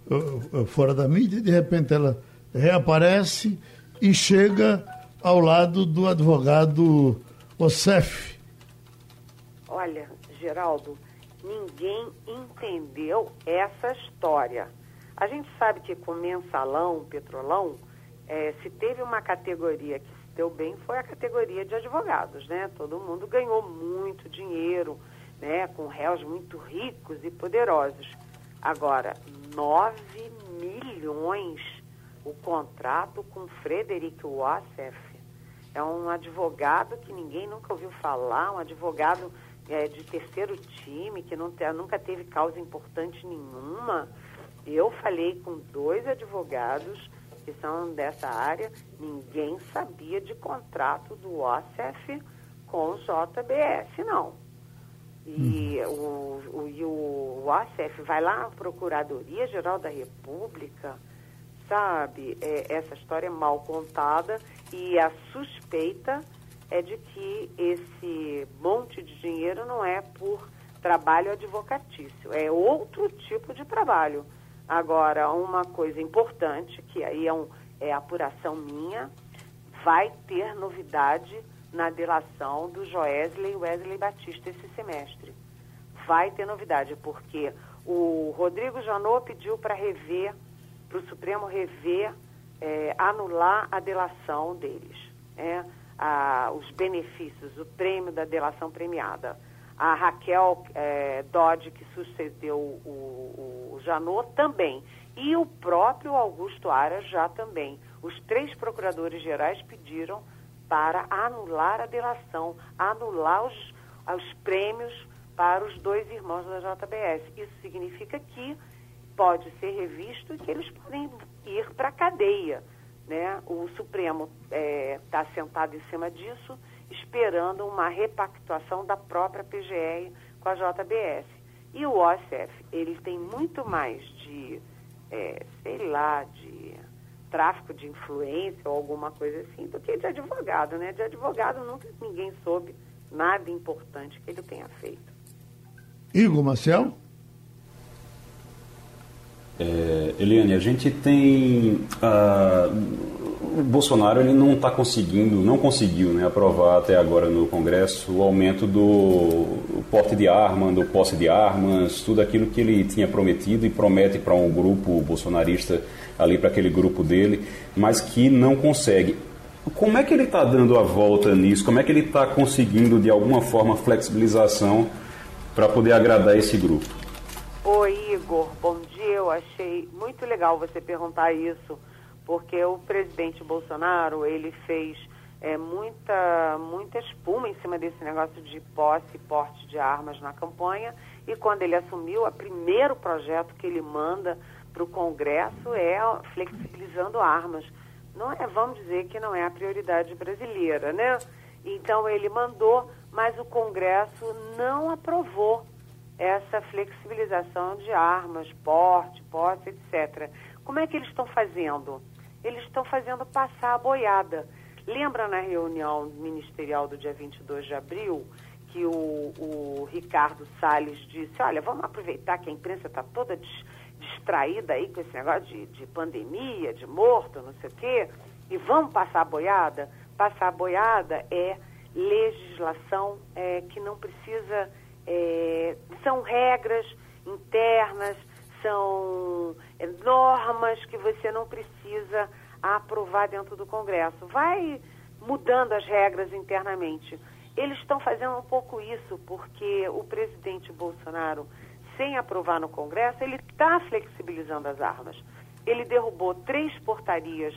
uh, uh, fora da mídia, de repente ela reaparece e chega ao lado do advogado Ocef. Olha, Geraldo, ninguém entendeu essa história. A gente sabe que com mensalão, petrolão, é, se teve uma categoria que deu bem foi a categoria de advogados, né? Todo mundo ganhou muito dinheiro, né? Com réus muito ricos e poderosos. Agora, 9 milhões o contrato com Frederic Wassef. É um advogado que ninguém nunca ouviu falar, um advogado é, de terceiro time, que não nunca teve causa importante nenhuma. Eu falei com dois advogados que são dessa área, ninguém sabia de contrato do OCF com o JBS, não. E uhum. o, o, e o OCF vai lá à Procuradoria Geral da República, sabe? É, essa história é mal contada e a suspeita é de que esse monte de dinheiro não é por trabalho advocatício, é outro tipo de trabalho. Agora, uma coisa importante, que aí é, um, é apuração minha, vai ter novidade na delação do Joesley Wesley Batista esse semestre. Vai ter novidade, porque o Rodrigo Janot pediu para rever, para o Supremo rever, é, anular a delação deles, né? a, os benefícios, o prêmio da delação premiada a Raquel é, Dodge, que sucedeu o, o Janot, também. E o próprio Augusto Aras já também. Os três procuradores gerais pediram para anular a delação, anular os, os prêmios para os dois irmãos da JBS. Isso significa que pode ser revisto e que eles podem ir para a cadeia. Né? O Supremo está é, tá sentado em cima disso esperando uma repactuação da própria PGR com a JBS. E o OCF, ele tem muito mais de, é, sei lá, de tráfico de influência ou alguma coisa assim, do que de advogado, né? De advogado nunca ninguém soube nada importante que ele tenha feito. Igor Marcel? É, Eliane, a gente tem uh, o Bolsonaro ele não está conseguindo, não conseguiu né, aprovar até agora no Congresso o aumento do porte de arma, do posse de armas, tudo aquilo que ele tinha prometido e promete para um grupo bolsonarista ali, para aquele grupo dele, mas que não consegue. Como é que ele está dando a volta nisso? Como é que ele está conseguindo, de alguma forma, flexibilização para poder agradar esse grupo? Oi, Igor. Bom dia. Eu achei muito legal você perguntar isso porque o presidente Bolsonaro ele fez é, muita, muita espuma em cima desse negócio de posse e porte de armas na campanha e quando ele assumiu, o primeiro projeto que ele manda para o Congresso é flexibilizando armas. Não é, vamos dizer que não é a prioridade brasileira, né? Então ele mandou, mas o Congresso não aprovou essa flexibilização de armas, porte, posse, etc. Como é que eles estão fazendo? eles estão fazendo passar a boiada. Lembra na reunião ministerial do dia 22 de abril que o, o Ricardo Salles disse: olha, vamos aproveitar que a imprensa está toda des, distraída aí com esse negócio de, de pandemia, de morto, não sei o quê, e vamos passar a boiada? Passar a boiada é legislação é, que não precisa. É, são regras internas são é, normas que você não precisa aprovar dentro do Congresso. Vai mudando as regras internamente. Eles estão fazendo um pouco isso porque o presidente Bolsonaro, sem aprovar no Congresso, ele está flexibilizando as armas. Ele derrubou três portarias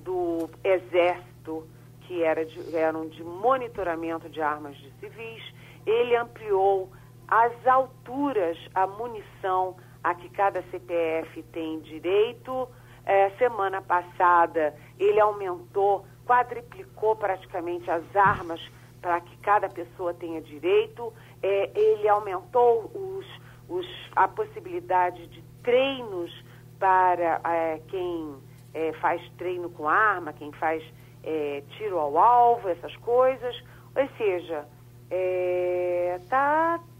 do Exército que era de, eram de monitoramento de armas de civis. Ele ampliou as alturas, a munição a que cada CPF tem direito. É, semana passada ele aumentou, quadriplicou praticamente as armas para que cada pessoa tenha direito. É, ele aumentou os, os, a possibilidade de treinos para é, quem é, faz treino com arma, quem faz é, tiro ao alvo, essas coisas. Ou seja, é,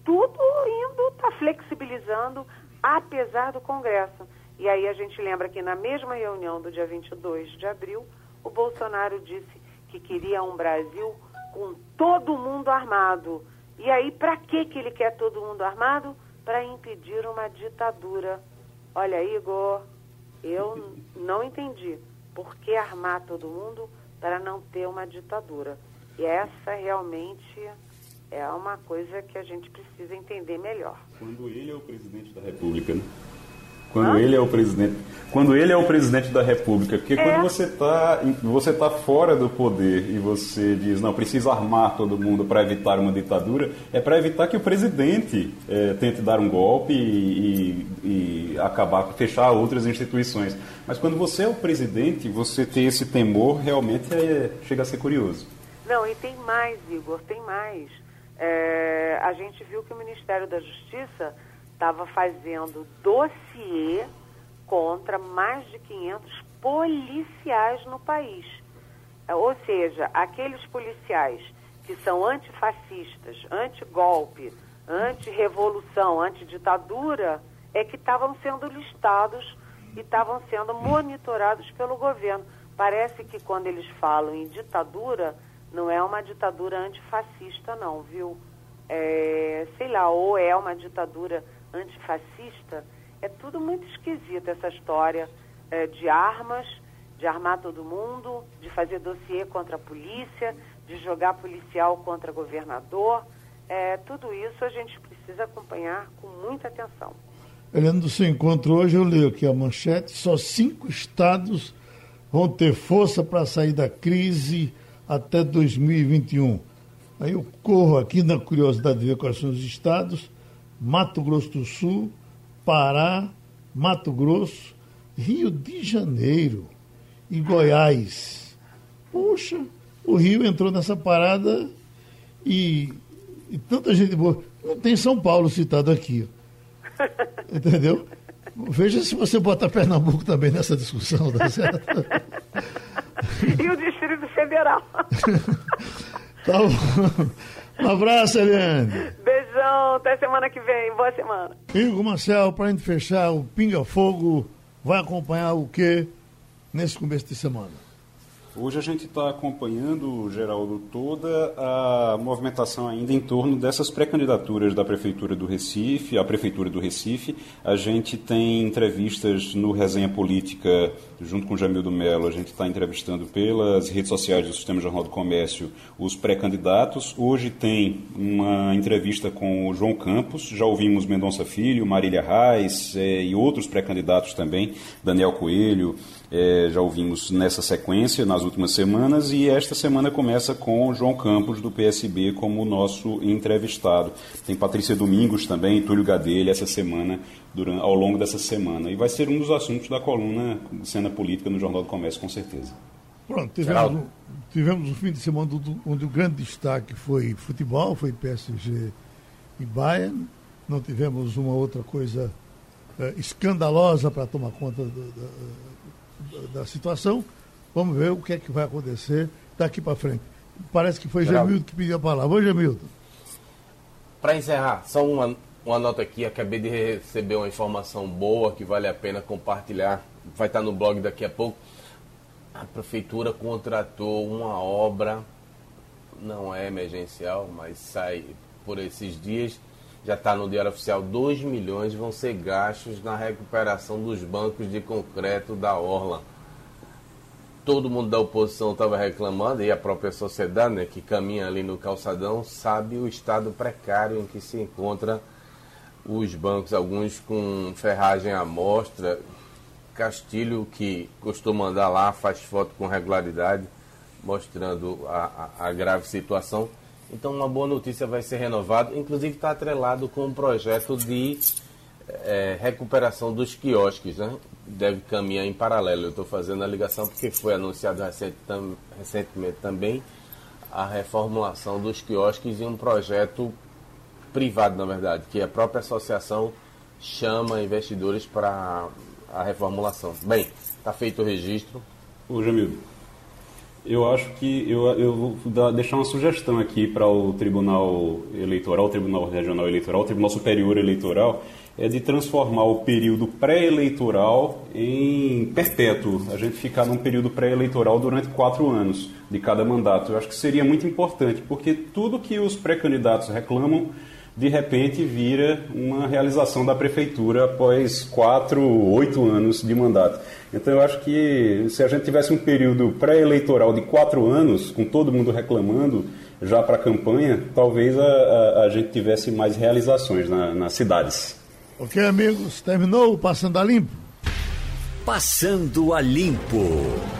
tudo indo, está flexibilizando apesar do Congresso. E aí a gente lembra que na mesma reunião do dia 22 de abril, o Bolsonaro disse que queria um Brasil com todo mundo armado. E aí, para que, que ele quer todo mundo armado? Para impedir uma ditadura. Olha, Igor, eu não entendi. Por que armar todo mundo para não ter uma ditadura? E essa realmente é uma coisa que a gente precisa entender melhor. Quando ele é o presidente da República, né? Quando Hã? ele é o presidente, quando ele é o presidente da República, porque é. quando você está você tá fora do poder e você diz não precisa armar todo mundo para evitar uma ditadura, é para evitar que o presidente é, tente dar um golpe e, e, e acabar fechar outras instituições. Mas quando você é o presidente, você ter esse temor realmente é, chega a ser curioso. Não, e tem mais, Igor, tem mais é, a gente viu que o Ministério da Justiça estava fazendo dossiê contra mais de 500 policiais no país. É, ou seja, aqueles policiais que são antifascistas, anti-golpe, anti-revolução, anti-ditadura, é que estavam sendo listados e estavam sendo monitorados pelo governo. Parece que quando eles falam em ditadura, não é uma ditadura antifascista, não, viu? É, sei lá, ou é uma ditadura antifascista. É tudo muito esquisito essa história é, de armas, de armar todo mundo, de fazer dossiê contra a polícia, de jogar policial contra governador. É, tudo isso a gente precisa acompanhar com muita atenção. Helena, do seu encontro hoje, eu leio aqui a manchete: só cinco estados vão ter força para sair da crise até 2021. Aí eu corro aqui na curiosidade de ver quais são os estados: Mato Grosso do Sul, Pará, Mato Grosso, Rio de Janeiro e Goiás. Puxa, o Rio entrou nessa parada e, e tanta gente boa. Não tem São Paulo citado aqui. Entendeu? Veja se você bota Pernambuco também nessa discussão, tá certo? e o Distrito Federal. tá bom. Um abraço, Eliane. Beijão, até semana que vem. Boa semana. Igor Marcel, para a gente fechar, o Pinga Fogo vai acompanhar o que nesse começo de semana? Hoje a gente está acompanhando, Geraldo, toda a movimentação ainda em torno dessas pré-candidaturas da Prefeitura do Recife, a Prefeitura do Recife. A gente tem entrevistas no Resenha Política, junto com o Jamildo Mello, a gente está entrevistando pelas redes sociais do Sistema Jornal do Comércio os pré-candidatos. Hoje tem uma entrevista com o João Campos, já ouvimos Mendonça Filho, Marília Reis é, e outros pré-candidatos também, Daniel Coelho, é, já ouvimos nessa sequência nas últimas semanas e esta semana começa com o João Campos do PSB como nosso entrevistado. Tem Patrícia Domingos também, Túlio Gadelha essa semana, durante, ao longo dessa semana. E vai ser um dos assuntos da coluna Cena Política no Jornal do Comércio, com certeza. Pronto, tivemos, um, tivemos um fim de semana onde o grande destaque foi futebol, foi PSG e Bayern. Não tivemos uma outra coisa é, escandalosa para tomar conta do, do, da situação. Vamos ver o que é que vai acontecer daqui para frente. Parece que foi Geraldo. Gemildo que pediu a palavra. Oi, Gemildo. Para encerrar, só uma, uma nota aqui. Acabei de receber uma informação boa que vale a pena compartilhar. Vai estar no blog daqui a pouco. A prefeitura contratou uma obra, não é emergencial, mas sai por esses dias. Já está no Diário Oficial, 2 milhões vão ser gastos na recuperação dos bancos de concreto da Orla todo mundo da oposição estava reclamando, e a própria sociedade, né, que caminha ali no calçadão, sabe o estado precário em que se encontra os bancos, alguns com ferragem à mostra. Castilho, que costuma andar lá, faz foto com regularidade, mostrando a, a, a grave situação. Então, uma boa notícia vai ser renovado, inclusive está atrelado com um projeto de é, recuperação dos quiosques, né? deve caminhar em paralelo. Eu estou fazendo a ligação porque foi anunciado recente, tam, recentemente também a reformulação dos quiosques e um projeto privado, na verdade, que a própria associação chama investidores para a reformulação. Bem, está feito o registro. Ô, Jamildo, eu acho que eu, eu vou deixar uma sugestão aqui para o Tribunal Eleitoral, Tribunal Regional Eleitoral, Tribunal Superior Eleitoral, é de transformar o período pré-eleitoral em perpétuo. A gente ficar num período pré-eleitoral durante quatro anos de cada mandato. Eu acho que seria muito importante, porque tudo que os pré-candidatos reclamam, de repente vira uma realização da prefeitura após quatro, oito anos de mandato. Então eu acho que se a gente tivesse um período pré-eleitoral de quatro anos, com todo mundo reclamando, já para a campanha, talvez a, a, a, gente tivesse mais realizações na, nas cidades. Ok, amigos, terminou o Passando a Limpo? Passando a Limpo.